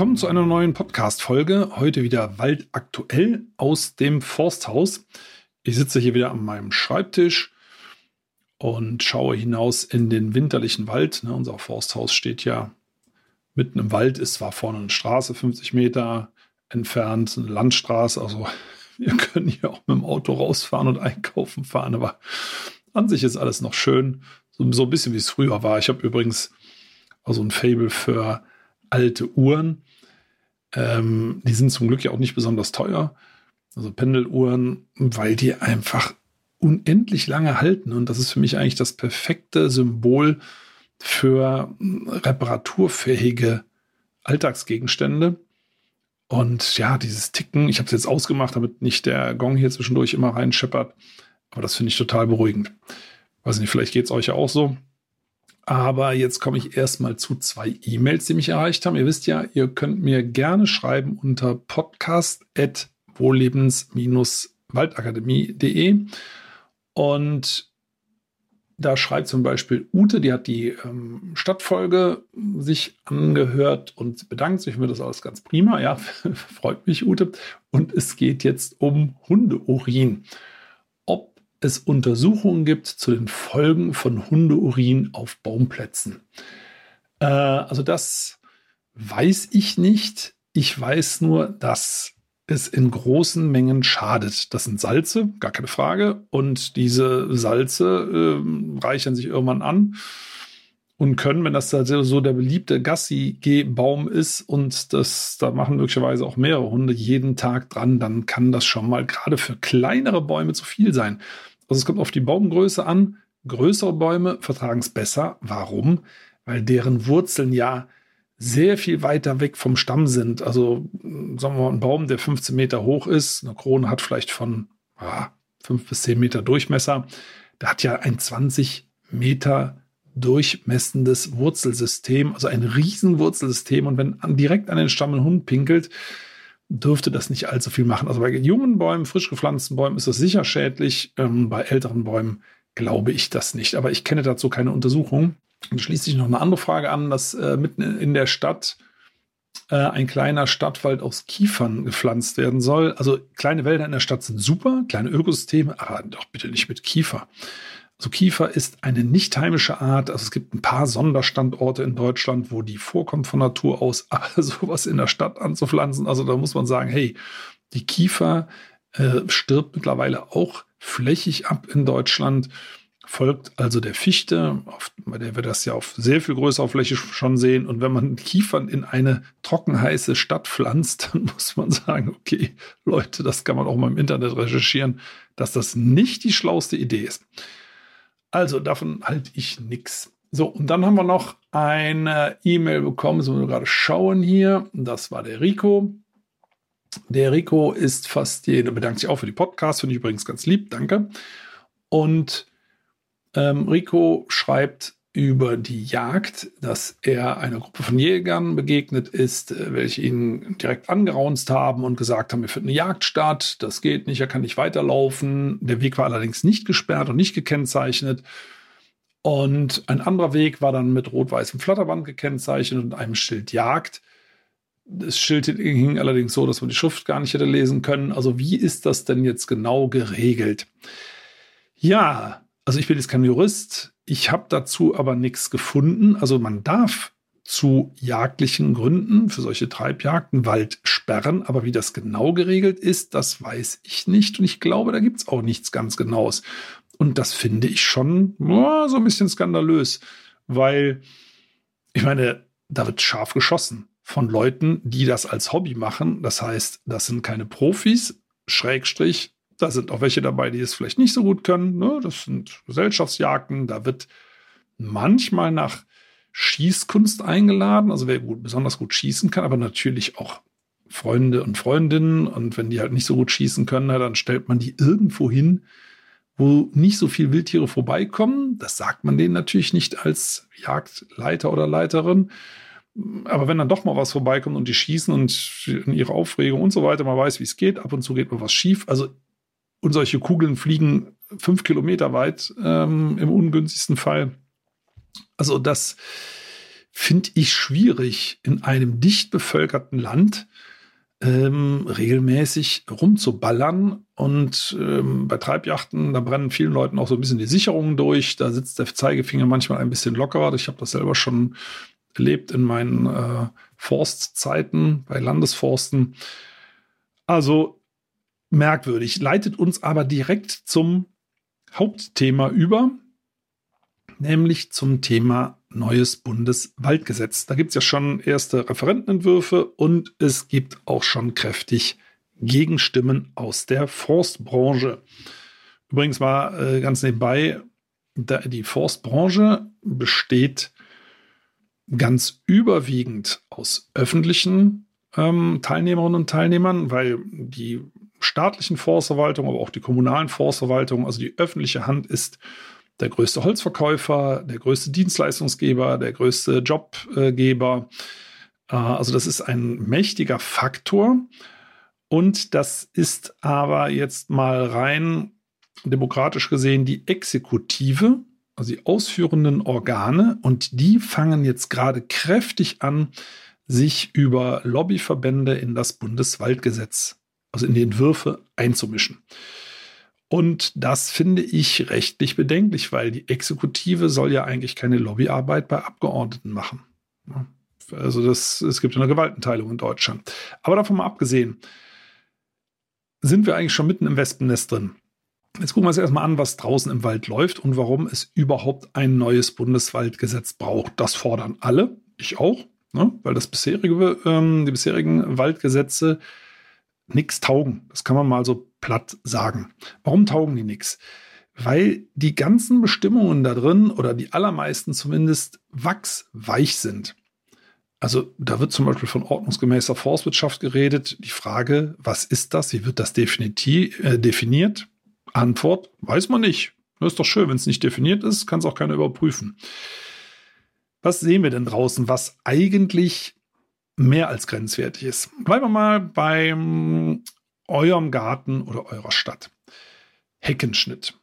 Willkommen zu einer neuen Podcast-Folge. Heute wieder Wald aktuell aus dem Forsthaus. Ich sitze hier wieder an meinem Schreibtisch und schaue hinaus in den winterlichen Wald. Ne, unser Forsthaus steht ja mitten im Wald, ist zwar vorne eine Straße, 50 Meter entfernt, eine Landstraße. Also wir können hier auch mit dem Auto rausfahren und einkaufen fahren, aber an sich ist alles noch schön. So, so ein bisschen wie es früher war. Ich habe übrigens also ein Fable für alte Uhren. Ähm, die sind zum Glück ja auch nicht besonders teuer. Also Pendeluhren, weil die einfach unendlich lange halten. Und das ist für mich eigentlich das perfekte Symbol für reparaturfähige Alltagsgegenstände. Und ja, dieses Ticken, ich habe es jetzt ausgemacht, damit nicht der Gong hier zwischendurch immer reinscheppert. Aber das finde ich total beruhigend. Weiß nicht, vielleicht geht es euch ja auch so. Aber jetzt komme ich erstmal zu zwei E-Mails, die mich erreicht haben. Ihr wisst ja, ihr könnt mir gerne schreiben unter podcast.wohllebens-waldakademie.de. Und da schreibt zum Beispiel Ute, die hat die ähm, Stadtfolge sich angehört und bedankt sich. Ich finde das alles ganz prima. Ja, freut mich, Ute. Und es geht jetzt um Hundeurin es Untersuchungen gibt zu den Folgen von Hundeurin auf Baumplätzen. Äh, also das weiß ich nicht. Ich weiß nur, dass es in großen Mengen schadet. Das sind Salze, gar keine Frage. Und diese Salze äh, reichern sich irgendwann an und können, wenn das da so der beliebte Gassi-Baum ist und das, da machen möglicherweise auch mehrere Hunde jeden Tag dran, dann kann das schon mal gerade für kleinere Bäume zu viel sein. Also es kommt auf die Baumgröße an. Größere Bäume vertragen es besser. Warum? Weil deren Wurzeln ja sehr viel weiter weg vom Stamm sind. Also sagen wir mal, ein Baum, der 15 Meter hoch ist, eine Krone hat vielleicht von ah, 5 bis 10 Meter Durchmesser. Der hat ja ein 20 Meter durchmessendes Wurzelsystem, also ein Riesenwurzelsystem. Und wenn direkt an den Stamm ein Hund pinkelt, dürfte das nicht allzu viel machen. Also bei jungen Bäumen, frisch gepflanzten Bäumen ist das sicher schädlich. Ähm, bei älteren Bäumen glaube ich das nicht. Aber ich kenne dazu keine Untersuchung. Und schließt sich noch eine andere Frage an, dass äh, mitten in der Stadt äh, ein kleiner Stadtwald aus Kiefern gepflanzt werden soll. Also kleine Wälder in der Stadt sind super, kleine Ökosysteme, aber doch bitte nicht mit Kiefer. Also Kiefer ist eine nicht heimische Art. Also es gibt ein paar Sonderstandorte in Deutschland, wo die vorkommt von Natur aus, aber sowas in der Stadt anzupflanzen, also da muss man sagen, hey, die Kiefer äh, stirbt mittlerweile auch flächig ab in Deutschland. Folgt also der Fichte, auf, bei der wir das ja auf sehr viel größerer Fläche schon sehen. Und wenn man Kiefern in eine trockenheiße Stadt pflanzt, dann muss man sagen, okay, Leute, das kann man auch mal im Internet recherchieren, dass das nicht die schlauste Idee ist. Also davon halte ich nichts. So, und dann haben wir noch eine E-Mail bekommen, so wir gerade schauen hier. Das war der Rico. Der Rico ist fast jeder, bedankt sich auch für die Podcast, finde ich übrigens ganz lieb, danke. Und ähm, Rico schreibt, über die Jagd, dass er einer Gruppe von Jägern begegnet ist, äh, welche ihn direkt angeraunzt haben und gesagt haben, er findet eine Jagd statt, das geht nicht, er kann nicht weiterlaufen. Der Weg war allerdings nicht gesperrt und nicht gekennzeichnet. Und ein anderer Weg war dann mit rot-weißem Flatterband gekennzeichnet und einem Schild Jagd. Das Schild hing allerdings so, dass man die Schrift gar nicht hätte lesen können. Also wie ist das denn jetzt genau geregelt? Ja, also ich bin jetzt kein Jurist, ich habe dazu aber nichts gefunden. Also man darf zu jagdlichen Gründen für solche Treibjagden Wald sperren, aber wie das genau geregelt ist, das weiß ich nicht. Und ich glaube, da gibt es auch nichts ganz Genaues. Und das finde ich schon oh, so ein bisschen skandalös, weil ich meine, da wird scharf geschossen von Leuten, die das als Hobby machen. Das heißt, das sind keine Profis, Schrägstrich, da sind auch welche dabei, die es vielleicht nicht so gut können. Ne? Das sind Gesellschaftsjagden. Da wird manchmal nach Schießkunst eingeladen, also wer gut, besonders gut schießen kann, aber natürlich auch Freunde und Freundinnen. Und wenn die halt nicht so gut schießen können, dann stellt man die irgendwo hin, wo nicht so viel Wildtiere vorbeikommen. Das sagt man denen natürlich nicht als Jagdleiter oder Leiterin. Aber wenn dann doch mal was vorbeikommt und die schießen und in ihrer Aufregung und so weiter, man weiß, wie es geht, ab und zu geht mal was schief. Also, und solche Kugeln fliegen fünf Kilometer weit ähm, im ungünstigsten Fall. Also, das finde ich schwierig in einem dicht bevölkerten Land ähm, regelmäßig rumzuballern. Und ähm, bei Treibjachten, da brennen vielen Leuten auch so ein bisschen die Sicherungen durch. Da sitzt der Zeigefinger manchmal ein bisschen lockerer. Ich habe das selber schon erlebt in meinen äh, Forstzeiten bei Landesforsten. Also merkwürdig, leitet uns aber direkt zum Hauptthema über, nämlich zum Thema neues Bundeswaldgesetz. Da gibt es ja schon erste Referentenentwürfe und es gibt auch schon kräftig Gegenstimmen aus der Forstbranche. Übrigens war äh, ganz nebenbei, die Forstbranche besteht ganz überwiegend aus öffentlichen ähm, Teilnehmerinnen und Teilnehmern, weil die staatlichen Forstverwaltungen, aber auch die kommunalen Forstverwaltungen, also die öffentliche Hand ist der größte Holzverkäufer, der größte Dienstleistungsgeber, der größte Jobgeber. Äh, also das ist ein mächtiger Faktor. Und das ist aber jetzt mal rein demokratisch gesehen die Exekutive, also die ausführenden Organe. Und die fangen jetzt gerade kräftig an, sich über Lobbyverbände in das Bundeswaldgesetz, also in die Entwürfe einzumischen. Und das finde ich rechtlich bedenklich, weil die Exekutive soll ja eigentlich keine Lobbyarbeit bei Abgeordneten machen. Also das, es gibt eine Gewaltenteilung in Deutschland. Aber davon mal abgesehen, sind wir eigentlich schon mitten im Wespennest drin. Jetzt gucken wir uns erstmal an, was draußen im Wald läuft und warum es überhaupt ein neues Bundeswaldgesetz braucht. Das fordern alle, ich auch, ne? weil das bisherige, ähm, die bisherigen Waldgesetze nichts taugen. Das kann man mal so platt sagen. Warum taugen die nichts? Weil die ganzen Bestimmungen da drin, oder die allermeisten zumindest, wachsweich sind. Also da wird zum Beispiel von ordnungsgemäßer Forstwirtschaft geredet. Die Frage, was ist das? Wie wird das definitiv, äh, definiert? Antwort, weiß man nicht. Das ist doch schön, wenn es nicht definiert ist, kann es auch keiner überprüfen. Was sehen wir denn draußen, was eigentlich mehr als grenzwertig ist? Bleiben wir mal beim eurem Garten oder eurer Stadt. Heckenschnitt.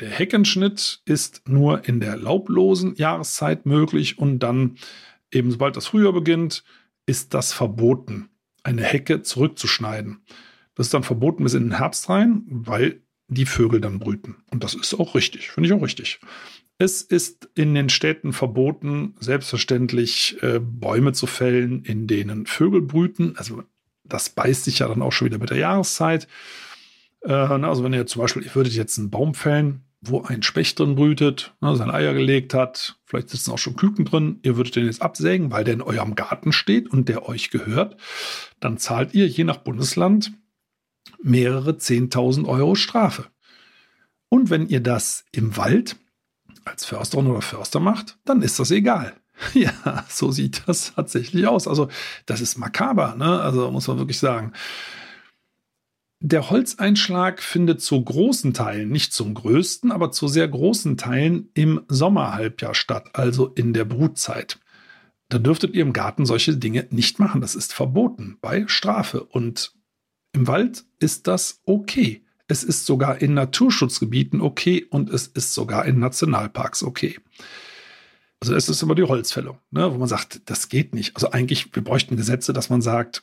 Der Heckenschnitt ist nur in der laublosen Jahreszeit möglich und dann eben sobald das Frühjahr beginnt, ist das verboten, eine Hecke zurückzuschneiden. Das ist dann verboten bis in den Herbst rein, weil die Vögel dann brüten. Und das ist auch richtig, finde ich auch richtig. Es ist in den Städten verboten, selbstverständlich äh, Bäume zu fällen, in denen Vögel brüten. Also das beißt sich ja dann auch schon wieder mit der Jahreszeit. Äh, also wenn ihr zum Beispiel, ihr würdet jetzt einen Baum fällen, wo ein Specht drin brütet, ne, seine Eier gelegt hat, vielleicht sitzen auch schon Küken drin, ihr würdet den jetzt absägen, weil der in eurem Garten steht und der euch gehört, dann zahlt ihr je nach Bundesland mehrere 10.000 Euro Strafe. Und wenn ihr das im Wald als Försterin oder Förster macht, dann ist das egal. Ja, so sieht das tatsächlich aus. Also, das ist makaber, ne? Also, muss man wirklich sagen. Der Holzeinschlag findet zu großen Teilen, nicht zum größten, aber zu sehr großen Teilen im Sommerhalbjahr statt, also in der Brutzeit. Da dürftet ihr im Garten solche Dinge nicht machen. Das ist verboten bei Strafe. Und im Wald ist das okay. Es ist sogar in Naturschutzgebieten okay und es ist sogar in Nationalparks okay. Also es ist immer die Holzfällung, ne, wo man sagt, das geht nicht. Also eigentlich, wir bräuchten Gesetze, dass man sagt,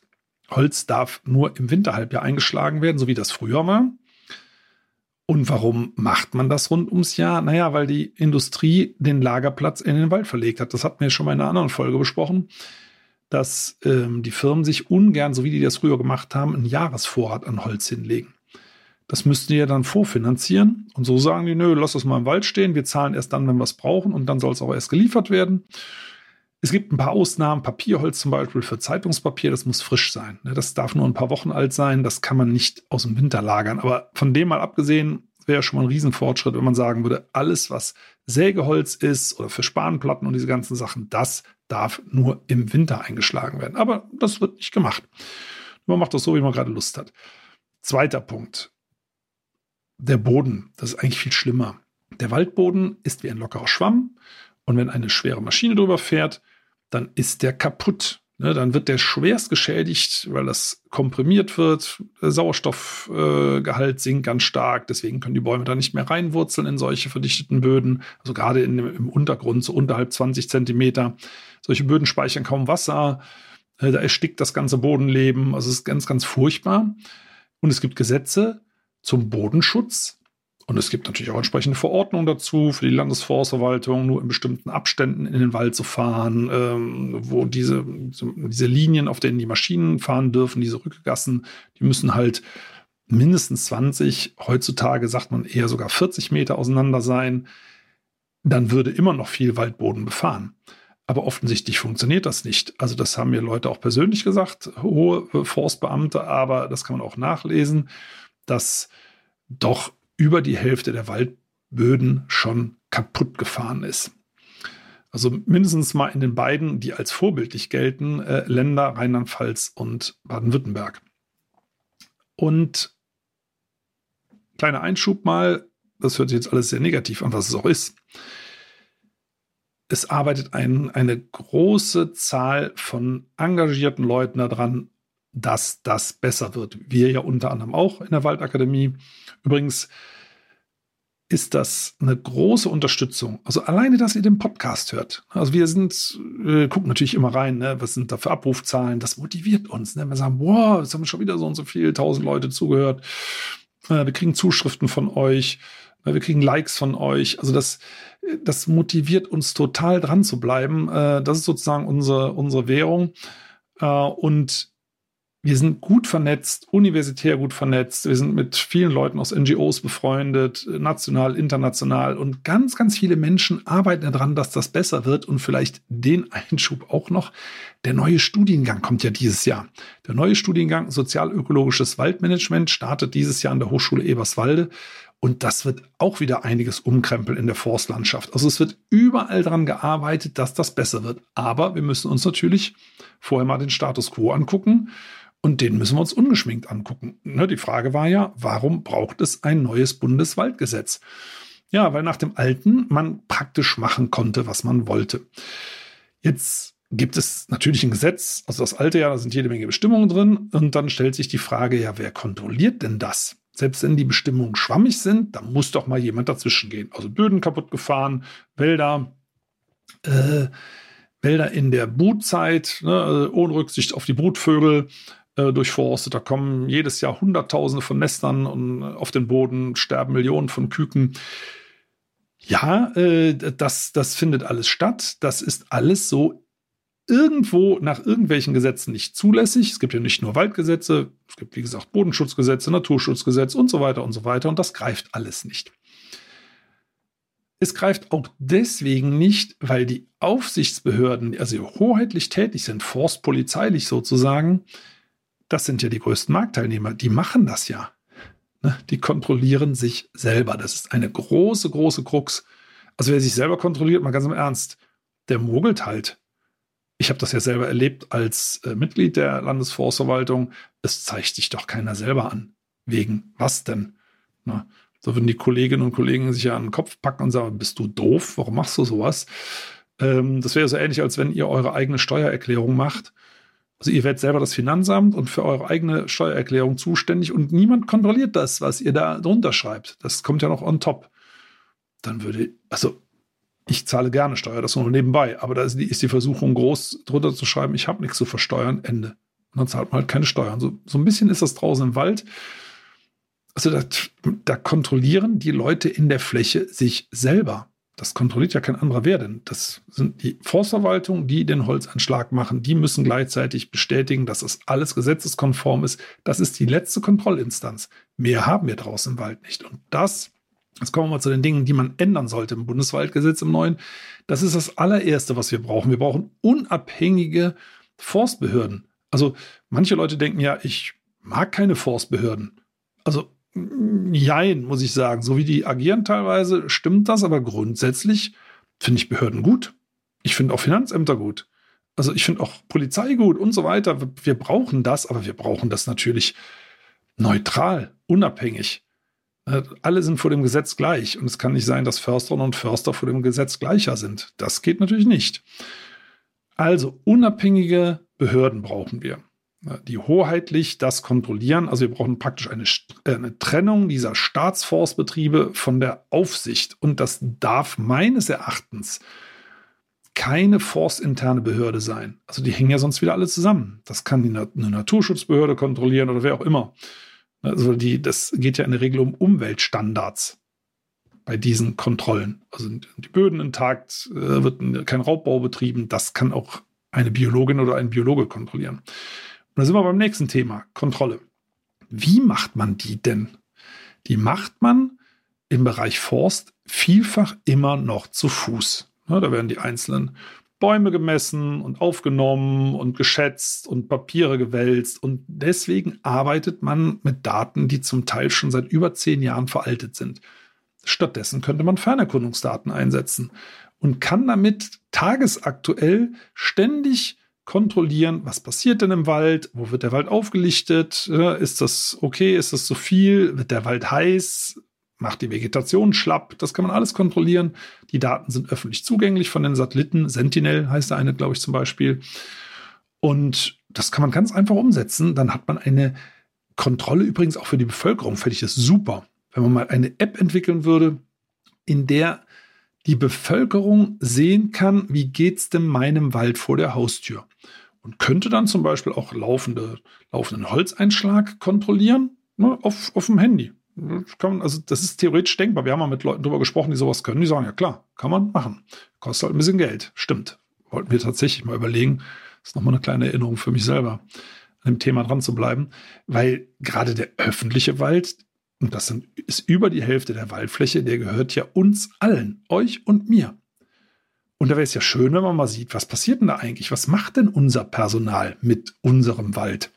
Holz darf nur im Winterhalbjahr eingeschlagen werden, so wie das früher war. Und warum macht man das rund ums Jahr? Naja, weil die Industrie den Lagerplatz in den Wald verlegt hat. Das hatten wir schon mal in einer anderen Folge besprochen, dass ähm, die Firmen sich ungern, so wie die das früher gemacht haben, einen Jahresvorrat an Holz hinlegen. Das müssten die ja dann vorfinanzieren. Und so sagen die, nö, lass das mal im Wald stehen. Wir zahlen erst dann, wenn wir es brauchen. Und dann soll es auch erst geliefert werden. Es gibt ein paar Ausnahmen. Papierholz zum Beispiel für Zeitungspapier, das muss frisch sein. Ne? Das darf nur ein paar Wochen alt sein. Das kann man nicht aus dem Winter lagern. Aber von dem mal abgesehen, wäre schon mal ein Riesenfortschritt, wenn man sagen würde, alles, was Sägeholz ist oder für Spanplatten und diese ganzen Sachen, das darf nur im Winter eingeschlagen werden. Aber das wird nicht gemacht. Man macht das so, wie man gerade Lust hat. Zweiter Punkt. Der Boden. Das ist eigentlich viel schlimmer. Der Waldboden ist wie ein lockerer Schwamm. Und wenn eine schwere Maschine drüber fährt, dann ist der kaputt. Ne, dann wird der schwerst geschädigt, weil das komprimiert wird. Sauerstoffgehalt äh, sinkt ganz stark. Deswegen können die Bäume da nicht mehr reinwurzeln in solche verdichteten Böden. Also gerade in, im Untergrund, so unterhalb 20 Zentimeter. Solche Böden speichern kaum Wasser. Äh, da erstickt das ganze Bodenleben. Also es ist ganz, ganz furchtbar. Und es gibt Gesetze zum Bodenschutz. Und es gibt natürlich auch entsprechende Verordnungen dazu für die Landesforstverwaltung, nur in bestimmten Abständen in den Wald zu fahren, ähm, wo diese, diese Linien, auf denen die Maschinen fahren dürfen, diese Rückgassen, die müssen halt mindestens 20, heutzutage sagt man eher sogar 40 Meter auseinander sein. Dann würde immer noch viel Waldboden befahren. Aber offensichtlich funktioniert das nicht. Also das haben mir Leute auch persönlich gesagt, hohe Forstbeamte, aber das kann man auch nachlesen, dass doch über die Hälfte der Waldböden schon kaputt gefahren ist. Also mindestens mal in den beiden, die als vorbildlich gelten, äh, Länder Rheinland-Pfalz und Baden-Württemberg. Und kleiner Einschub mal, das hört sich jetzt alles sehr negativ an, was es auch ist. Es arbeitet ein, eine große Zahl von engagierten Leuten daran, dass das besser wird. Wir ja unter anderem auch in der Waldakademie. Übrigens ist das eine große Unterstützung. Also alleine, dass ihr den Podcast hört. Also wir sind, äh, gucken natürlich immer rein, ne? was sind da für Abrufzahlen. Das motiviert uns. Ne? Wir sagen, wow, jetzt haben schon wieder so und so viel, tausend Leute zugehört. Äh, wir kriegen Zuschriften von euch. Äh, wir kriegen Likes von euch. Also das, das motiviert uns total dran zu bleiben. Äh, das ist sozusagen unsere, unsere Währung. Äh, und wir sind gut vernetzt, universitär gut vernetzt. Wir sind mit vielen Leuten aus NGOs befreundet, national, international. Und ganz, ganz viele Menschen arbeiten daran, dass das besser wird. Und vielleicht den Einschub auch noch. Der neue Studiengang kommt ja dieses Jahr. Der neue Studiengang Sozialökologisches Waldmanagement startet dieses Jahr an der Hochschule Eberswalde. Und das wird auch wieder einiges umkrempeln in der Forstlandschaft. Also es wird überall daran gearbeitet, dass das besser wird. Aber wir müssen uns natürlich vorher mal den Status quo angucken und den müssen wir uns ungeschminkt angucken. Ne, die Frage war ja, warum braucht es ein neues Bundeswaldgesetz? Ja, weil nach dem alten man praktisch machen konnte, was man wollte. Jetzt gibt es natürlich ein Gesetz, also das alte Jahr, da sind jede Menge Bestimmungen drin. Und dann stellt sich die Frage, ja, wer kontrolliert denn das? Selbst wenn die Bestimmungen schwammig sind, dann muss doch mal jemand dazwischen gehen. Also Böden kaputt gefahren, Wälder, äh, Wälder in der Brutzeit, ne, also ohne Rücksicht auf die Brutvögel, äh, durchforstet. Da kommen jedes Jahr Hunderttausende von Nestern und auf den Boden sterben Millionen von Küken. Ja, äh, das, das findet alles statt. Das ist alles so irgendwo nach irgendwelchen Gesetzen nicht zulässig. Es gibt ja nicht nur Waldgesetze, es gibt, wie gesagt, Bodenschutzgesetze, Naturschutzgesetz und so weiter und so weiter. Und das greift alles nicht. Es greift auch deswegen nicht, weil die Aufsichtsbehörden, also hoheitlich tätig sind, forstpolizeilich sozusagen, das sind ja die größten Marktteilnehmer, die machen das ja. Ne? Die kontrollieren sich selber. Das ist eine große, große Krux. Also wer sich selber kontrolliert, mal ganz im Ernst, der mogelt halt. Ich habe das ja selber erlebt als äh, Mitglied der Landesforstverwaltung. Es zeigt sich doch keiner selber an. Wegen was denn? Na, so würden die Kolleginnen und Kollegen sich ja an den Kopf packen und sagen, bist du doof? Warum machst du sowas? Ähm, das wäre so ähnlich, als wenn ihr eure eigene Steuererklärung macht also ihr werdet selber das Finanzamt und für eure eigene Steuererklärung zuständig und niemand kontrolliert das, was ihr da drunter schreibt. Das kommt ja noch on top. Dann würde, also ich zahle gerne Steuer, das nur nebenbei, aber da ist die, Versuchung groß, drunter zu schreiben, ich habe nichts zu versteuern, Ende. Und dann zahlt man halt keine Steuern. So, so ein bisschen ist das draußen im Wald. Also da, da kontrollieren die Leute in der Fläche sich selber. Das kontrolliert ja kein anderer wer denn. Das sind die Forstverwaltung, die den Holzanschlag machen. Die müssen gleichzeitig bestätigen, dass das alles gesetzeskonform ist. Das ist die letzte Kontrollinstanz. Mehr haben wir draußen im Wald nicht. Und das, jetzt kommen wir mal zu den Dingen, die man ändern sollte im Bundeswaldgesetz im neuen. Das ist das allererste, was wir brauchen. Wir brauchen unabhängige Forstbehörden. Also manche Leute denken ja, ich mag keine Forstbehörden. Also Jein, muss ich sagen. So wie die agieren teilweise, stimmt das, aber grundsätzlich finde ich Behörden gut. Ich finde auch Finanzämter gut. Also ich finde auch Polizei gut und so weiter. Wir brauchen das, aber wir brauchen das natürlich neutral, unabhängig. Äh, alle sind vor dem Gesetz gleich und es kann nicht sein, dass Försterinnen und Förster vor dem Gesetz gleicher sind. Das geht natürlich nicht. Also unabhängige Behörden brauchen wir, die hoheitlich das kontrollieren. Also wir brauchen praktisch eine, äh, eine Trennung dieser Staatsforstbetriebe von der Aufsicht. Und das darf meines Erachtens keine forstinterne Behörde sein. Also die hängen ja sonst wieder alle zusammen. Das kann die, eine Naturschutzbehörde kontrollieren oder wer auch immer. Also die, das geht ja in der Regel um Umweltstandards bei diesen Kontrollen. Also die Böden intakt, äh, wird kein Raubbau betrieben. Das kann auch eine Biologin oder ein Biologe kontrollieren. Und da sind wir beim nächsten Thema, Kontrolle. Wie macht man die denn? Die macht man im Bereich Forst vielfach immer noch zu Fuß. Ja, da werden die einzelnen Bäume gemessen und aufgenommen und geschätzt und Papiere gewälzt. Und deswegen arbeitet man mit Daten, die zum Teil schon seit über zehn Jahren veraltet sind. Stattdessen könnte man Fernerkundungsdaten einsetzen und kann damit tagesaktuell ständig kontrollieren, was passiert denn im Wald, wo wird der Wald aufgelichtet, ist das okay, ist das zu viel, wird der Wald heiß, macht die Vegetation schlapp, das kann man alles kontrollieren. Die Daten sind öffentlich zugänglich von den Satelliten, Sentinel heißt der eine, glaube ich zum Beispiel. Und das kann man ganz einfach umsetzen. Dann hat man eine Kontrolle übrigens auch für die Bevölkerung, fände ich das super. Wenn man mal eine App entwickeln würde, in der die Bevölkerung sehen kann, wie geht es denn meinem Wald vor der Haustür. Und könnte dann zum Beispiel auch laufende, laufenden Holzeinschlag kontrollieren ne, auf, auf dem Handy. Das kann, also das ist theoretisch denkbar. Wir haben mal mit Leuten darüber gesprochen, die sowas können. Die sagen, ja klar, kann man machen. Kostet halt ein bisschen Geld. Stimmt. Wollten wir tatsächlich mal überlegen. Das ist nochmal eine kleine Erinnerung für mich selber, an dem Thema dran zu bleiben. Weil gerade der öffentliche Wald, und das sind, ist über die Hälfte der Waldfläche, der gehört ja uns allen, euch und mir. Und da wäre es ja schön, wenn man mal sieht, was passiert denn da eigentlich? Was macht denn unser Personal mit unserem Wald?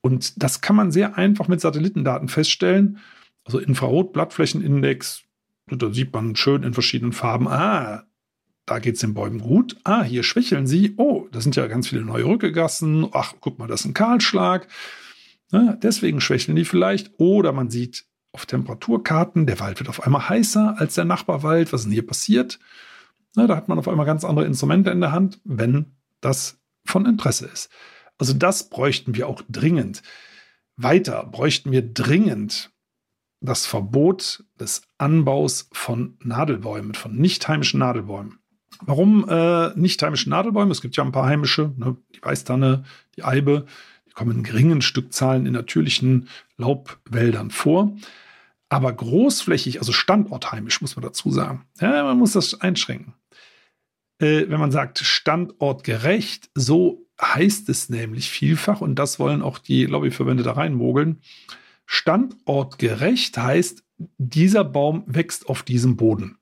Und das kann man sehr einfach mit Satellitendaten feststellen. Also Infrarot-Blattflächenindex, da sieht man schön in verschiedenen Farben, ah, da geht es den Bäumen gut. Ah, hier schwächeln sie. Oh, da sind ja ganz viele neue Rückegassen. Ach, guck mal, das ist ein Kahlschlag. Ne? Deswegen schwächeln die vielleicht. Oder man sieht auf Temperaturkarten, der Wald wird auf einmal heißer als der Nachbarwald. Was ist denn hier passiert? Ne, da hat man auf einmal ganz andere Instrumente in der Hand, wenn das von Interesse ist. Also das bräuchten wir auch dringend. Weiter bräuchten wir dringend das Verbot des Anbaus von Nadelbäumen, von nicht heimischen Nadelbäumen. Warum äh, nicht heimische Nadelbäume? Es gibt ja ein paar heimische, ne? die Weißtanne, die Eibe, kommen in geringen Stückzahlen in natürlichen Laubwäldern vor. Aber großflächig, also standortheimisch, muss man dazu sagen. Ja, man muss das einschränken. Äh, wenn man sagt standortgerecht, so heißt es nämlich vielfach, und das wollen auch die Lobbyverbände da reinmogeln. Standortgerecht heißt, dieser Baum wächst auf diesem Boden.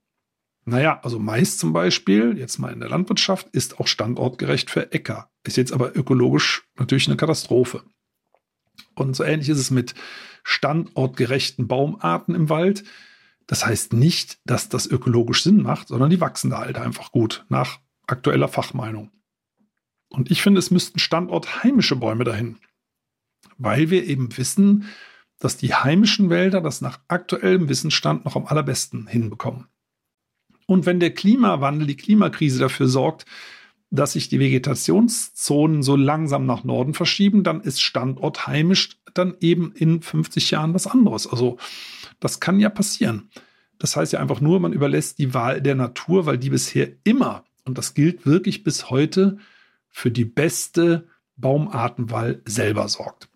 Naja, also Mais zum Beispiel, jetzt mal in der Landwirtschaft, ist auch standortgerecht für Äcker. Ist jetzt aber ökologisch natürlich eine Katastrophe. Und so ähnlich ist es mit standortgerechten Baumarten im Wald. Das heißt nicht, dass das ökologisch Sinn macht, sondern die wachsen da halt einfach gut, nach aktueller Fachmeinung. Und ich finde, es müssten standortheimische Bäume dahin, weil wir eben wissen, dass die heimischen Wälder das nach aktuellem Wissensstand noch am allerbesten hinbekommen. Und wenn der Klimawandel, die Klimakrise dafür sorgt, dass sich die Vegetationszonen so langsam nach Norden verschieben, dann ist Standort heimisch dann eben in 50 Jahren was anderes. Also das kann ja passieren. Das heißt ja einfach nur, man überlässt die Wahl der Natur, weil die bisher immer, und das gilt wirklich bis heute, für die beste Baumartenwahl selber sorgt.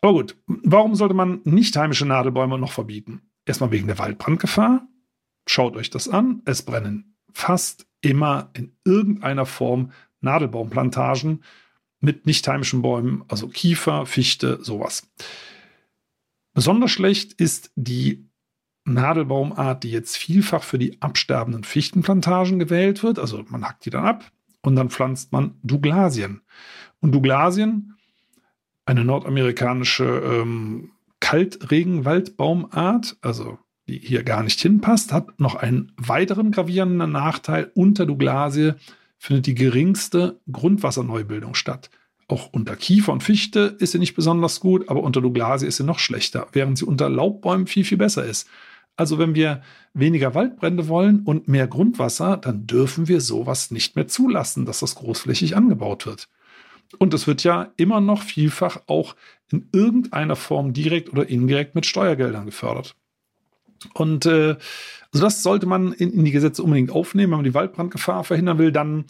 Aber gut, warum sollte man nicht heimische Nadelbäume noch verbieten? Erstmal wegen der Waldbrandgefahr. Schaut euch das an. Es brennen fast immer in irgendeiner Form Nadelbaumplantagen mit nicht heimischen Bäumen, also Kiefer, Fichte, sowas. Besonders schlecht ist die Nadelbaumart, die jetzt vielfach für die absterbenden Fichtenplantagen gewählt wird. Also man hackt die dann ab und dann pflanzt man Douglasien. Und Douglasien, eine nordamerikanische ähm, Kaltregenwaldbaumart, also hier gar nicht hinpasst, hat noch einen weiteren gravierenden Nachteil. Unter Douglasie findet die geringste Grundwasserneubildung statt. Auch unter Kiefer und Fichte ist sie nicht besonders gut, aber unter Douglasie ist sie noch schlechter, während sie unter Laubbäumen viel, viel besser ist. Also wenn wir weniger Waldbrände wollen und mehr Grundwasser, dann dürfen wir sowas nicht mehr zulassen, dass das großflächig angebaut wird. Und es wird ja immer noch vielfach auch in irgendeiner Form direkt oder indirekt mit Steuergeldern gefördert. Und äh, also das sollte man in, in die Gesetze unbedingt aufnehmen, wenn man die Waldbrandgefahr verhindern will. Dann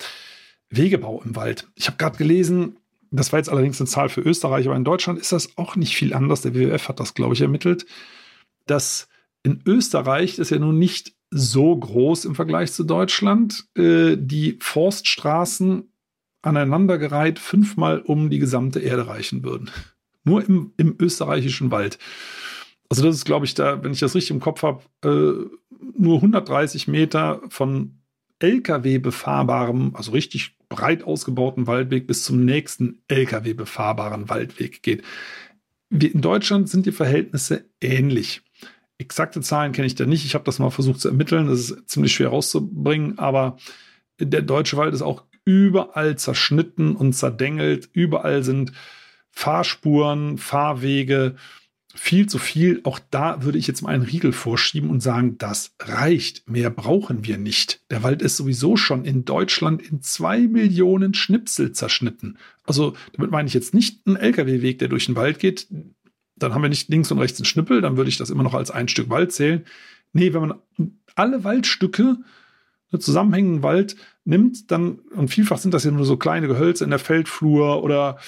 Wegebau im Wald. Ich habe gerade gelesen, das war jetzt allerdings eine Zahl für Österreich, aber in Deutschland ist das auch nicht viel anders. Der WWF hat das, glaube ich, ermittelt, dass in Österreich ist ja nun nicht so groß im Vergleich zu Deutschland, äh, die Forststraßen aneinandergereiht fünfmal um die gesamte Erde reichen würden. Nur im, im österreichischen Wald. Also das ist, glaube ich, da, wenn ich das richtig im Kopf habe, äh, nur 130 Meter von LKW befahrbarem, also richtig breit ausgebauten Waldweg bis zum nächsten LKW befahrbaren Waldweg geht. in Deutschland sind die Verhältnisse ähnlich. Exakte Zahlen kenne ich da nicht. Ich habe das mal versucht zu ermitteln. Das ist ziemlich schwer rauszubringen, aber der deutsche Wald ist auch überall zerschnitten und zerdengelt. Überall sind Fahrspuren, Fahrwege, viel zu viel. Auch da würde ich jetzt mal einen Riegel vorschieben und sagen, das reicht. Mehr brauchen wir nicht. Der Wald ist sowieso schon in Deutschland in zwei Millionen Schnipsel zerschnitten. Also damit meine ich jetzt nicht einen Lkw-Weg, der durch den Wald geht. Dann haben wir nicht links und rechts einen Schnippel. Dann würde ich das immer noch als ein Stück Wald zählen. Nee, wenn man alle Waldstücke zusammenhängenden Wald nimmt, dann, und vielfach sind das ja nur so kleine Gehölze in der Feldflur oder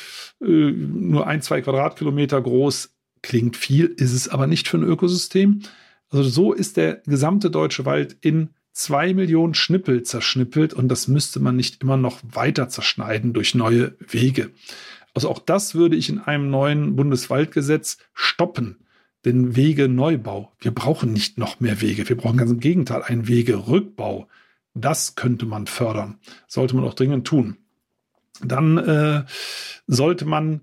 äh, nur ein, zwei Quadratkilometer groß, Klingt viel, ist es aber nicht für ein Ökosystem. Also so ist der gesamte deutsche Wald in zwei Millionen Schnippel zerschnippelt und das müsste man nicht immer noch weiter zerschneiden durch neue Wege. Also auch das würde ich in einem neuen Bundeswaldgesetz stoppen. Den Wegeneubau. Wir brauchen nicht noch mehr Wege. Wir brauchen ganz im Gegenteil einen Wegerückbau. Das könnte man fördern. Sollte man auch dringend tun. Dann äh, sollte man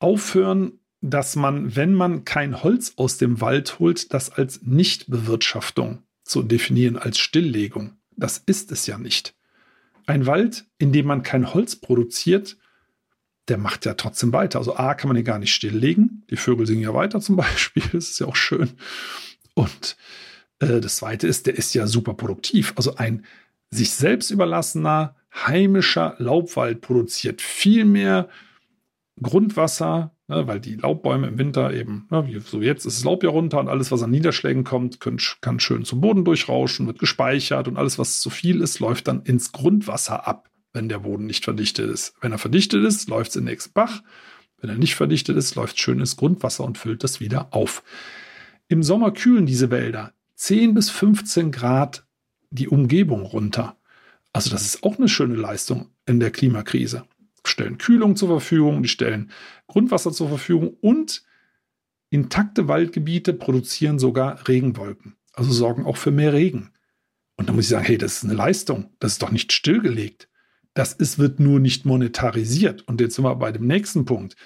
aufhören, dass man, wenn man kein Holz aus dem Wald holt, das als Nichtbewirtschaftung zu definieren, als Stilllegung. Das ist es ja nicht. Ein Wald, in dem man kein Holz produziert, der macht ja trotzdem weiter. Also A kann man hier gar nicht stilllegen. Die Vögel singen ja weiter zum Beispiel. Das ist ja auch schön. Und äh, das Zweite ist, der ist ja super produktiv. Also ein sich selbst überlassener, heimischer Laubwald produziert viel mehr Grundwasser, ne, weil die Laubbäume im Winter eben, ne, wie so jetzt ist das Laub ja runter und alles, was an Niederschlägen kommt, können, kann schön zum Boden durchrauschen, wird gespeichert und alles, was zu viel ist, läuft dann ins Grundwasser ab, wenn der Boden nicht verdichtet ist. Wenn er verdichtet ist, läuft es in den nächsten Bach. Wenn er nicht verdichtet ist, läuft schön ins Grundwasser und füllt das wieder auf. Im Sommer kühlen diese Wälder 10 bis 15 Grad die Umgebung runter. Also das ist auch eine schöne Leistung in der Klimakrise stellen Kühlung zur Verfügung, die stellen Grundwasser zur Verfügung und intakte Waldgebiete produzieren sogar Regenwolken, also sorgen auch für mehr Regen. Und da muss ich sagen, hey, das ist eine Leistung, das ist doch nicht stillgelegt. Das ist, wird nur nicht monetarisiert. Und jetzt sind wir bei dem nächsten Punkt.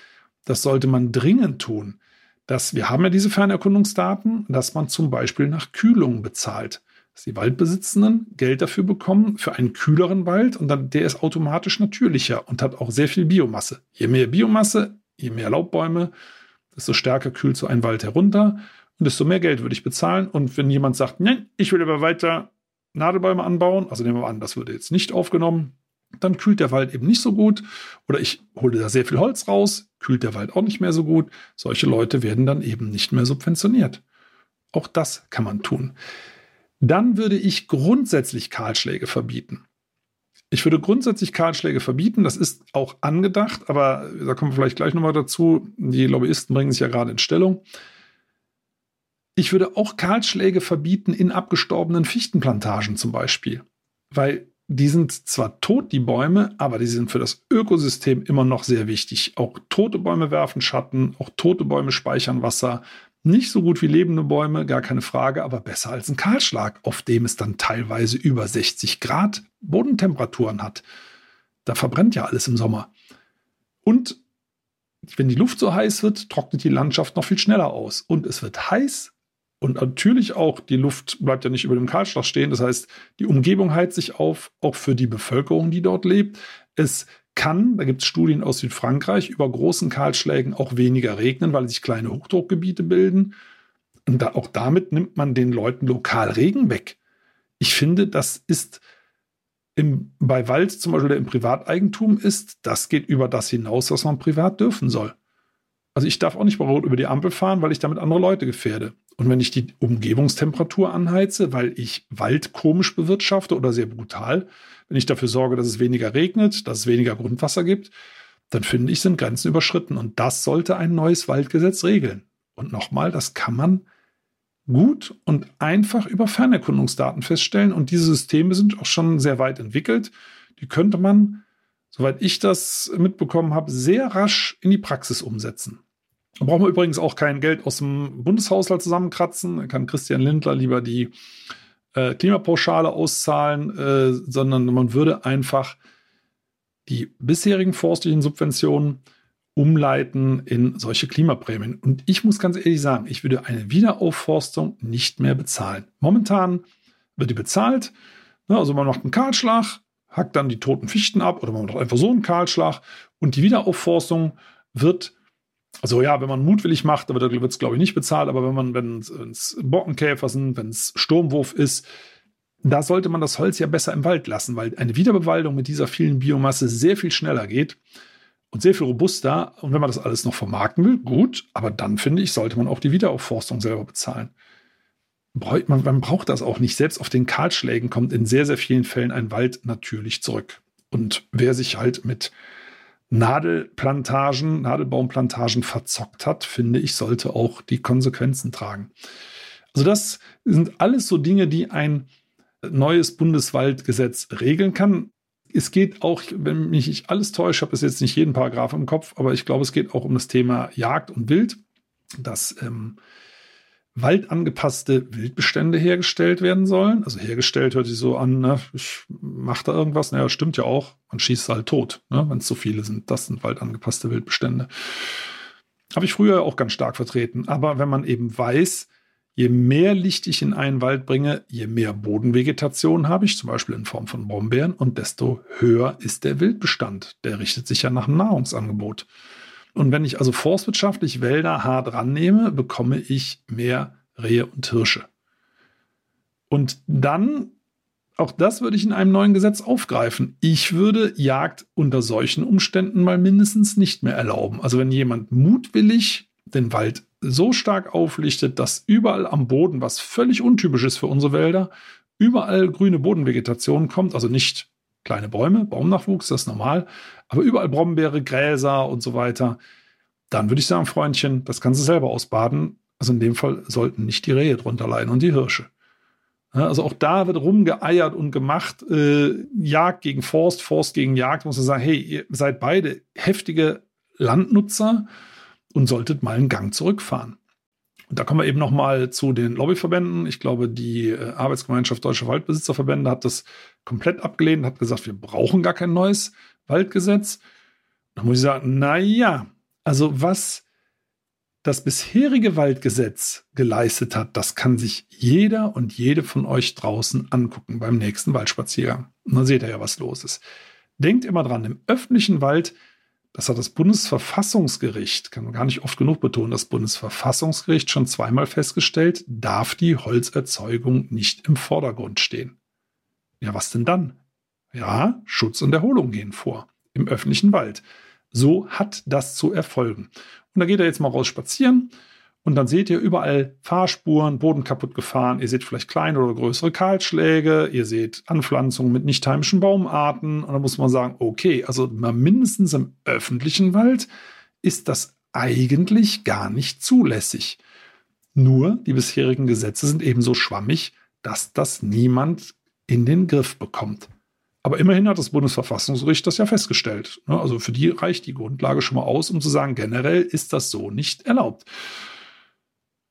Das sollte man dringend tun. Dass wir haben ja diese Fernerkundungsdaten, dass man zum Beispiel nach Kühlung bezahlt dass die Waldbesitzenden Geld dafür bekommen, für einen kühleren Wald und dann der ist automatisch natürlicher und hat auch sehr viel Biomasse. Je mehr Biomasse, je mehr Laubbäume, desto stärker kühlt so ein Wald herunter und desto mehr Geld würde ich bezahlen. Und wenn jemand sagt, nein, ich will aber weiter Nadelbäume anbauen, also nehmen wir an, das würde jetzt nicht aufgenommen, dann kühlt der Wald eben nicht so gut. Oder ich hole da sehr viel Holz raus, kühlt der Wald auch nicht mehr so gut. Solche Leute werden dann eben nicht mehr subventioniert. Auch das kann man tun. Dann würde ich grundsätzlich Kahlschläge verbieten. Ich würde grundsätzlich Kahlschläge verbieten. Das ist auch angedacht, aber da kommen wir vielleicht gleich nochmal dazu. Die Lobbyisten bringen sich ja gerade in Stellung. Ich würde auch Kahlschläge verbieten in abgestorbenen Fichtenplantagen zum Beispiel. Weil die sind zwar tot, die Bäume, aber die sind für das Ökosystem immer noch sehr wichtig. Auch tote Bäume werfen Schatten, auch tote Bäume speichern Wasser. Nicht so gut wie lebende Bäume, gar keine Frage, aber besser als ein Kahlschlag, auf dem es dann teilweise über 60 Grad Bodentemperaturen hat. Da verbrennt ja alles im Sommer. Und wenn die Luft so heiß wird, trocknet die Landschaft noch viel schneller aus. Und es wird heiß und natürlich auch, die Luft bleibt ja nicht über dem Kahlschlag stehen. Das heißt, die Umgebung heizt sich auf, auch für die Bevölkerung, die dort lebt. Es kann, da gibt es Studien aus Südfrankreich, über großen Kahlschlägen auch weniger regnen, weil sich kleine Hochdruckgebiete bilden. Und da, auch damit nimmt man den Leuten lokal Regen weg. Ich finde, das ist im, bei Wald zum Beispiel, der im Privateigentum ist, das geht über das hinaus, was man privat dürfen soll. Also ich darf auch nicht bei Rot über die Ampel fahren, weil ich damit andere Leute gefährde. Und wenn ich die Umgebungstemperatur anheize, weil ich Wald komisch bewirtschafte oder sehr brutal, wenn ich dafür sorge, dass es weniger regnet, dass es weniger Grundwasser gibt, dann finde ich, sind Grenzen überschritten. Und das sollte ein neues Waldgesetz regeln. Und nochmal, das kann man gut und einfach über Fernerkundungsdaten feststellen. Und diese Systeme sind auch schon sehr weit entwickelt. Die könnte man, soweit ich das mitbekommen habe, sehr rasch in die Praxis umsetzen. Braucht man übrigens auch kein Geld aus dem Bundeshaushalt zusammenkratzen. Da kann Christian Lindler lieber die äh, Klimapauschale auszahlen, äh, sondern man würde einfach die bisherigen forstlichen Subventionen umleiten in solche Klimaprämien. Und ich muss ganz ehrlich sagen, ich würde eine Wiederaufforstung nicht mehr bezahlen. Momentan wird die bezahlt. Ne, also man macht einen Kahlschlag, hackt dann die toten Fichten ab oder man macht einfach so einen Kahlschlag und die Wiederaufforstung wird also ja, wenn man mutwillig macht, aber da wird es, glaube ich, nicht bezahlt, aber wenn man, wenn es Bockenkäfer sind, wenn es Sturmwurf ist, da sollte man das Holz ja besser im Wald lassen, weil eine Wiederbewaldung mit dieser vielen Biomasse sehr viel schneller geht und sehr viel robuster. Und wenn man das alles noch vermarkten will, gut, aber dann finde ich, sollte man auch die Wiederaufforstung selber bezahlen. Man, man braucht das auch nicht. Selbst auf den Kahlschlägen kommt in sehr, sehr vielen Fällen ein Wald natürlich zurück. Und wer sich halt mit Nadelplantagen, Nadelbaumplantagen verzockt hat, finde ich, sollte auch die Konsequenzen tragen. Also das sind alles so Dinge, die ein neues Bundeswaldgesetz regeln kann es geht auch, wenn mich nicht alles täuscht, habe es jetzt nicht jeden Paragraph im Kopf, aber ich glaube, es geht auch um das Thema Jagd und Wild, dass ähm, waldangepasste Wildbestände hergestellt werden sollen. Also hergestellt hört sich so an, ne, ich mache da irgendwas. Naja, stimmt ja auch. Man schießt halt tot, ne, wenn es so viele sind. Das sind waldangepasste Wildbestände. Habe ich früher auch ganz stark vertreten. Aber wenn man eben weiß, Je mehr Licht ich in einen Wald bringe, je mehr Bodenvegetation habe ich, zum Beispiel in Form von Brombeeren, und desto höher ist der Wildbestand. Der richtet sich ja nach dem Nahrungsangebot. Und wenn ich also forstwirtschaftlich Wälder hart rannehme, bekomme ich mehr Rehe und Hirsche. Und dann, auch das würde ich in einem neuen Gesetz aufgreifen. Ich würde Jagd unter solchen Umständen mal mindestens nicht mehr erlauben. Also wenn jemand mutwillig den Wald so stark auflichtet, dass überall am Boden, was völlig untypisch ist für unsere Wälder, überall grüne Bodenvegetation kommt, also nicht kleine Bäume, Baumnachwuchs, das ist normal, aber überall Brombeere, Gräser und so weiter, dann würde ich sagen, Freundchen, das kannst du selber ausbaden. Also in dem Fall sollten nicht die Rehe drunter leiden und die Hirsche. Also auch da wird rumgeeiert und gemacht, äh, Jagd gegen Forst, Forst gegen Jagd, muss man sagen, hey, ihr seid beide heftige Landnutzer und solltet mal einen Gang zurückfahren. Und da kommen wir eben noch mal zu den Lobbyverbänden. Ich glaube, die äh, Arbeitsgemeinschaft Deutsche Waldbesitzerverbände hat das komplett abgelehnt, hat gesagt, wir brauchen gar kein neues Waldgesetz. Da muss ich sagen, na ja, also was das bisherige Waldgesetz geleistet hat, das kann sich jeder und jede von euch draußen angucken beim nächsten Waldspaziergang. Und dann seht ihr ja, was los ist. Denkt immer dran, im öffentlichen Wald das hat das Bundesverfassungsgericht, kann man gar nicht oft genug betonen, das Bundesverfassungsgericht schon zweimal festgestellt, darf die Holzerzeugung nicht im Vordergrund stehen. Ja, was denn dann? Ja, Schutz und Erholung gehen vor im öffentlichen Wald. So hat das zu erfolgen. Und da geht er jetzt mal raus spazieren und dann seht ihr überall Fahrspuren, Boden kaputt gefahren. Ihr seht vielleicht kleine oder größere Kahlschläge. Ihr seht Anpflanzungen mit nicht heimischen Baumarten. Und da muss man sagen, okay, also mindestens im öffentlichen Wald ist das eigentlich gar nicht zulässig. Nur die bisherigen Gesetze sind ebenso schwammig, dass das niemand in den Griff bekommt. Aber immerhin hat das Bundesverfassungsgericht das ja festgestellt. Also für die reicht die Grundlage schon mal aus, um zu sagen, generell ist das so nicht erlaubt.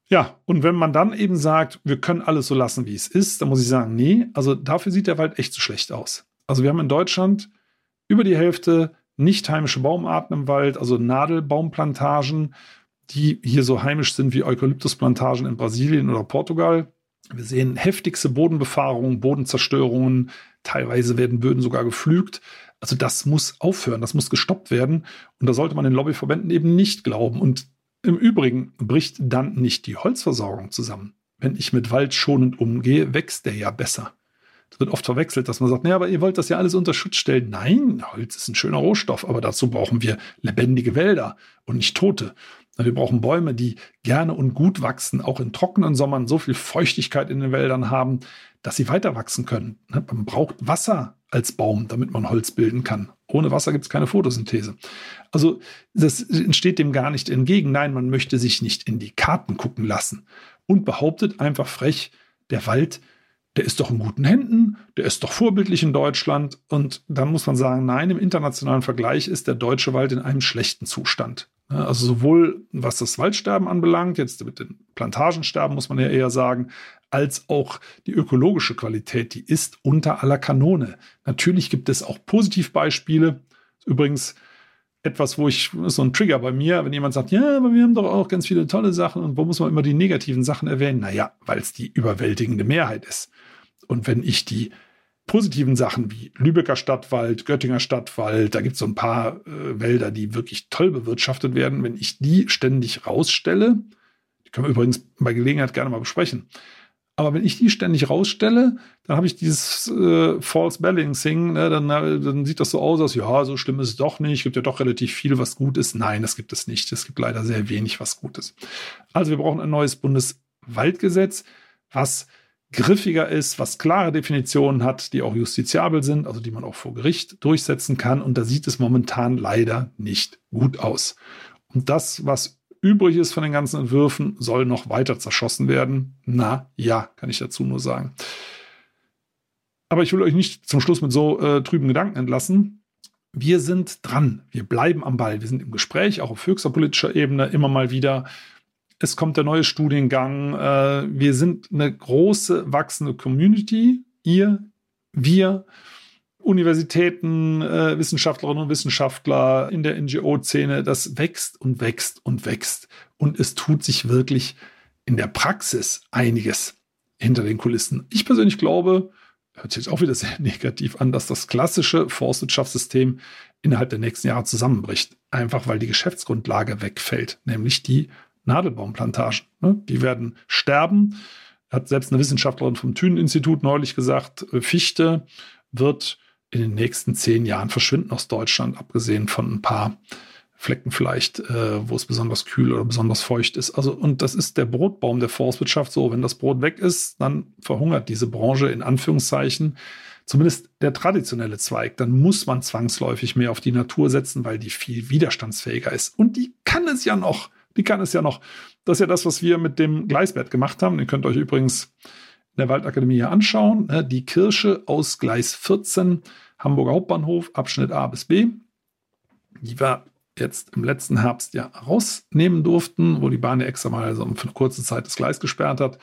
Ja, und wenn man dann eben sagt, wir können alles so lassen, wie es ist, dann muss ich sagen, nee, also dafür sieht der Wald echt zu schlecht aus. Also wir haben in Deutschland über die Hälfte nicht heimische Baumarten im Wald, also Nadelbaumplantagen, die hier so heimisch sind wie Eukalyptusplantagen in Brasilien oder Portugal. Wir sehen heftigste Bodenbefahrungen, Bodenzerstörungen, teilweise werden Böden sogar geflügt. Also das muss aufhören, das muss gestoppt werden. Und da sollte man den Lobbyverbänden eben nicht glauben. Und im Übrigen bricht dann nicht die Holzversorgung zusammen. Wenn ich mit Wald schonend umgehe, wächst der ja besser. Es wird oft verwechselt, dass man sagt, naja, aber ihr wollt das ja alles unter Schutz stellen. Nein, Holz ist ein schöner Rohstoff, aber dazu brauchen wir lebendige Wälder und nicht tote. Wir brauchen Bäume, die gerne und gut wachsen, auch in trockenen Sommern so viel Feuchtigkeit in den Wäldern haben, dass sie weiter wachsen können. Ne, man braucht Wasser als Baum, damit man Holz bilden kann. Ohne Wasser gibt es keine Photosynthese. Also das entsteht dem gar nicht entgegen. Nein, man möchte sich nicht in die Karten gucken lassen und behauptet einfach frech, der Wald der ist doch in guten Händen, der ist doch vorbildlich in Deutschland. Und dann muss man sagen, nein, im internationalen Vergleich ist der deutsche Wald in einem schlechten Zustand. Also sowohl was das Waldsterben anbelangt, jetzt mit den Plantagensterben muss man ja eher sagen, als auch die ökologische Qualität, die ist unter aller Kanone. Natürlich gibt es auch Positivbeispiele. Übrigens etwas, wo ich, so ein Trigger bei mir, wenn jemand sagt, ja, aber wir haben doch auch ganz viele tolle Sachen und wo muss man immer die negativen Sachen erwähnen? Naja, weil es die überwältigende Mehrheit ist. Und wenn ich die positiven Sachen wie Lübecker Stadtwald, Göttinger Stadtwald, da gibt es so ein paar äh, Wälder, die wirklich toll bewirtschaftet werden, wenn ich die ständig rausstelle, die können wir übrigens bei Gelegenheit gerne mal besprechen, aber wenn ich die ständig rausstelle, dann habe ich dieses äh, False Balancing, ne, dann, dann sieht das so aus, als ja, so schlimm ist es doch nicht, gibt ja doch relativ viel, was gut ist. Nein, das gibt es nicht. Es gibt leider sehr wenig, was gut ist. Also wir brauchen ein neues Bundeswaldgesetz, was griffiger ist, was klare Definitionen hat, die auch justiziabel sind, also die man auch vor Gericht durchsetzen kann. Und da sieht es momentan leider nicht gut aus. Und das, was übrig ist von den ganzen Entwürfen, soll noch weiter zerschossen werden. Na ja, kann ich dazu nur sagen. Aber ich will euch nicht zum Schluss mit so äh, trüben Gedanken entlassen. Wir sind dran. Wir bleiben am Ball. Wir sind im Gespräch, auch auf höchster politischer Ebene, immer mal wieder es kommt der neue Studiengang. Äh, wir sind eine große, wachsende Community. Ihr, wir, Universitäten, äh, Wissenschaftlerinnen und Wissenschaftler in der NGO-Szene, das wächst und wächst und wächst. Und es tut sich wirklich in der Praxis einiges hinter den Kulissen. Ich persönlich glaube, hört sich jetzt auch wieder sehr negativ an, dass das klassische Forstwirtschaftssystem innerhalb der nächsten Jahre zusammenbricht. Einfach weil die Geschäftsgrundlage wegfällt, nämlich die Nadelbaumplantagen. Ne? Die werden sterben. Hat selbst eine Wissenschaftlerin vom Thünen-Institut neulich gesagt, äh, Fichte wird in den nächsten zehn Jahren verschwinden aus Deutschland, abgesehen von ein paar Flecken vielleicht, äh, wo es besonders kühl oder besonders feucht ist. Also, und das ist der Brotbaum der Forstwirtschaft so. Wenn das Brot weg ist, dann verhungert diese Branche in Anführungszeichen. Zumindest der traditionelle Zweig. Dann muss man zwangsläufig mehr auf die Natur setzen, weil die viel widerstandsfähiger ist. Und die kann es ja noch. Die kann es ja noch. Das ist ja das, was wir mit dem Gleisbett gemacht haben. Ihr könnt euch übrigens in der Waldakademie hier anschauen. Ne? Die Kirsche aus Gleis 14, Hamburger Hauptbahnhof, Abschnitt A bis B. Die wir jetzt im letzten Herbst ja rausnehmen durften, wo die Bahn ja extra mal so für eine kurze Zeit das Gleis gesperrt hat.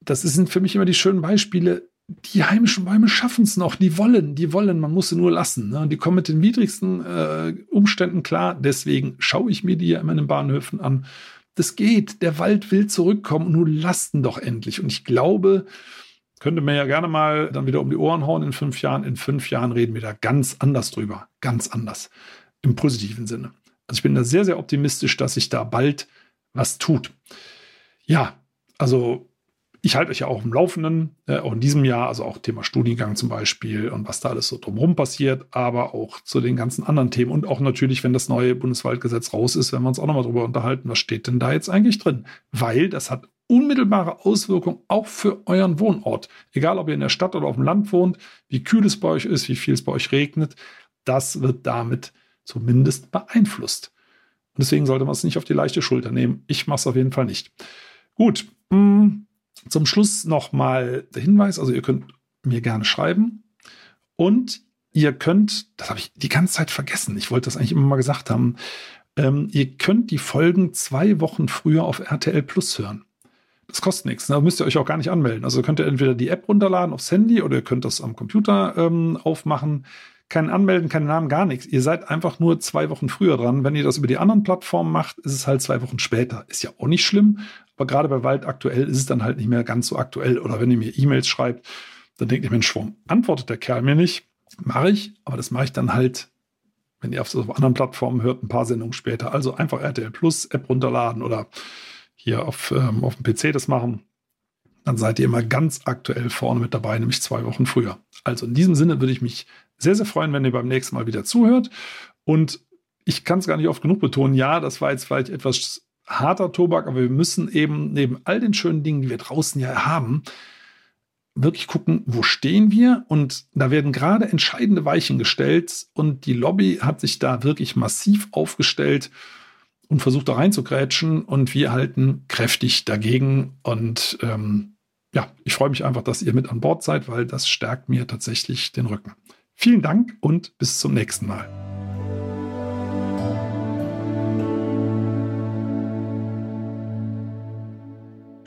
Das sind für mich immer die schönen Beispiele, die heimischen Bäume schaffen es noch, die wollen, die wollen, man muss sie nur lassen. Ne? Die kommen mit den widrigsten äh, Umständen klar, deswegen schaue ich mir die ja immer in den Bahnhöfen an. Das geht, der Wald will zurückkommen, nur lasten doch endlich. Und ich glaube, könnte mir ja gerne mal dann wieder um die Ohren hauen in fünf Jahren. In fünf Jahren reden wir da ganz anders drüber, ganz anders, im positiven Sinne. Also ich bin da sehr, sehr optimistisch, dass sich da bald was tut. Ja, also ich halte euch ja auch im Laufenden, äh, auch in diesem Jahr, also auch Thema Studiengang zum Beispiel und was da alles so drumherum passiert, aber auch zu den ganzen anderen Themen und auch natürlich, wenn das neue Bundeswaldgesetz raus ist, werden wir uns auch nochmal drüber unterhalten, was steht denn da jetzt eigentlich drin? Weil das hat unmittelbare Auswirkungen auch für euren Wohnort. Egal, ob ihr in der Stadt oder auf dem Land wohnt, wie kühl es bei euch ist, wie viel es bei euch regnet, das wird damit zumindest beeinflusst. Und deswegen sollte man es nicht auf die leichte Schulter nehmen. Ich mache es auf jeden Fall nicht. Gut. Mh, hm. Zum Schluss nochmal der Hinweis, also ihr könnt mir gerne schreiben und ihr könnt, das habe ich die ganze Zeit vergessen, ich wollte das eigentlich immer mal gesagt haben, ähm, ihr könnt die Folgen zwei Wochen früher auf RTL Plus hören. Das kostet nichts, da müsst ihr euch auch gar nicht anmelden. Also könnt ihr entweder die App runterladen aufs Handy oder ihr könnt das am Computer ähm, aufmachen. kein Anmelden, keinen Namen, gar nichts. Ihr seid einfach nur zwei Wochen früher dran. Wenn ihr das über die anderen Plattformen macht, ist es halt zwei Wochen später. Ist ja auch nicht schlimm. Aber gerade bei Wald aktuell ist es dann halt nicht mehr ganz so aktuell. Oder wenn ihr mir E-Mails schreibt, dann denkt ihr, Mensch, warum antwortet der Kerl mir nicht? Mache ich, aber das mache ich dann halt, wenn ihr auf, anderen Plattformen hört, ein paar Sendungen später. Also einfach RTL Plus App runterladen oder hier auf, ähm, auf dem PC das machen dann seid ihr immer ganz aktuell vorne mit dabei, nämlich zwei Wochen früher. Also in diesem Sinne würde ich mich sehr, sehr freuen, wenn ihr beim nächsten Mal wieder zuhört. Und ich kann es gar nicht oft genug betonen, ja, das war jetzt vielleicht etwas harter Tobak, aber wir müssen eben neben all den schönen Dingen, die wir draußen ja haben, wirklich gucken, wo stehen wir? Und da werden gerade entscheidende Weichen gestellt und die Lobby hat sich da wirklich massiv aufgestellt und versucht da reinzugrätschen und wir halten kräftig dagegen. Und ähm, ja, ich freue mich einfach, dass ihr mit an Bord seid, weil das stärkt mir tatsächlich den Rücken. Vielen Dank und bis zum nächsten Mal.